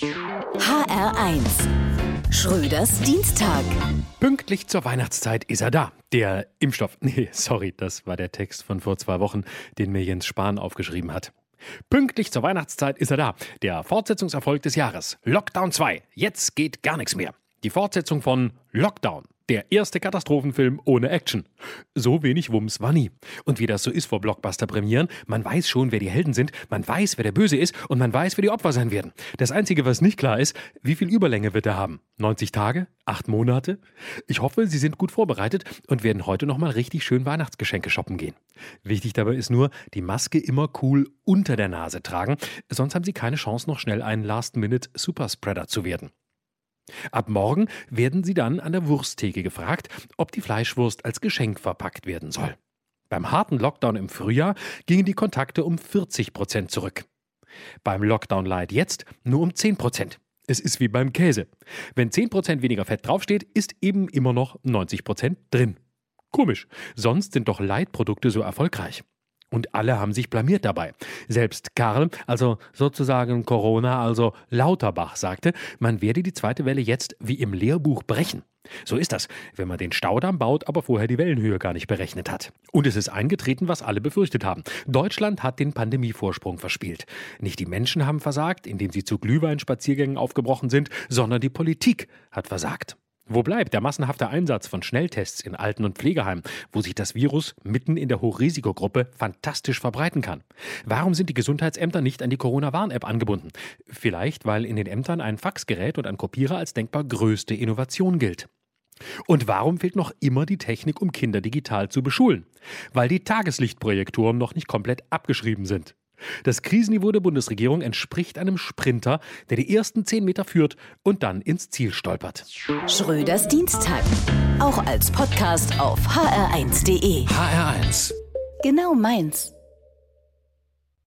HR1 Schröders Dienstag. Pünktlich zur Weihnachtszeit ist er da. Der Impfstoff. Nee, sorry, das war der Text von vor zwei Wochen, den mir Jens Spahn aufgeschrieben hat. Pünktlich zur Weihnachtszeit ist er da. Der Fortsetzungserfolg des Jahres. Lockdown 2. Jetzt geht gar nichts mehr. Die Fortsetzung von Lockdown. Der erste Katastrophenfilm ohne Action. So wenig Wumms war nie. Und wie das so ist vor Blockbuster-Premieren, man weiß schon, wer die Helden sind, man weiß, wer der Böse ist und man weiß, wer die Opfer sein werden. Das Einzige, was nicht klar ist, wie viel Überlänge wird er haben? 90 Tage? Acht Monate? Ich hoffe, Sie sind gut vorbereitet und werden heute nochmal richtig schön Weihnachtsgeschenke shoppen gehen. Wichtig dabei ist nur, die Maske immer cool unter der Nase tragen, sonst haben Sie keine Chance, noch schnell ein Last-Minute-Superspreader zu werden. Ab morgen werden Sie dann an der Wursttheke gefragt, ob die Fleischwurst als Geschenk verpackt werden soll. Beim harten Lockdown im Frühjahr gingen die Kontakte um 40 Prozent zurück. Beim Lockdown Light jetzt nur um 10 Prozent. Es ist wie beim Käse. Wenn 10 Prozent weniger Fett draufsteht, ist eben immer noch 90 Prozent drin. Komisch, sonst sind doch Leitprodukte so erfolgreich. Und alle haben sich blamiert dabei. Selbst Karl, also sozusagen Corona, also Lauterbach, sagte, man werde die zweite Welle jetzt wie im Lehrbuch brechen. So ist das, wenn man den Staudamm baut, aber vorher die Wellenhöhe gar nicht berechnet hat. Und es ist eingetreten, was alle befürchtet haben. Deutschland hat den Pandemievorsprung verspielt. Nicht die Menschen haben versagt, indem sie zu Glühweinspaziergängen aufgebrochen sind, sondern die Politik hat versagt. Wo bleibt der massenhafte Einsatz von Schnelltests in Alten- und Pflegeheimen, wo sich das Virus mitten in der Hochrisikogruppe fantastisch verbreiten kann? Warum sind die Gesundheitsämter nicht an die Corona-Warn-App angebunden? Vielleicht, weil in den Ämtern ein Faxgerät und ein Kopierer als denkbar größte Innovation gilt. Und warum fehlt noch immer die Technik, um Kinder digital zu beschulen? Weil die Tageslichtprojektoren noch nicht komplett abgeschrieben sind. Das Krisenniveau der Bundesregierung entspricht einem Sprinter, der die ersten zehn Meter führt und dann ins Ziel stolpert. Schröders Dienstag. Auch als Podcast auf hr1.de. HR1. Genau meins.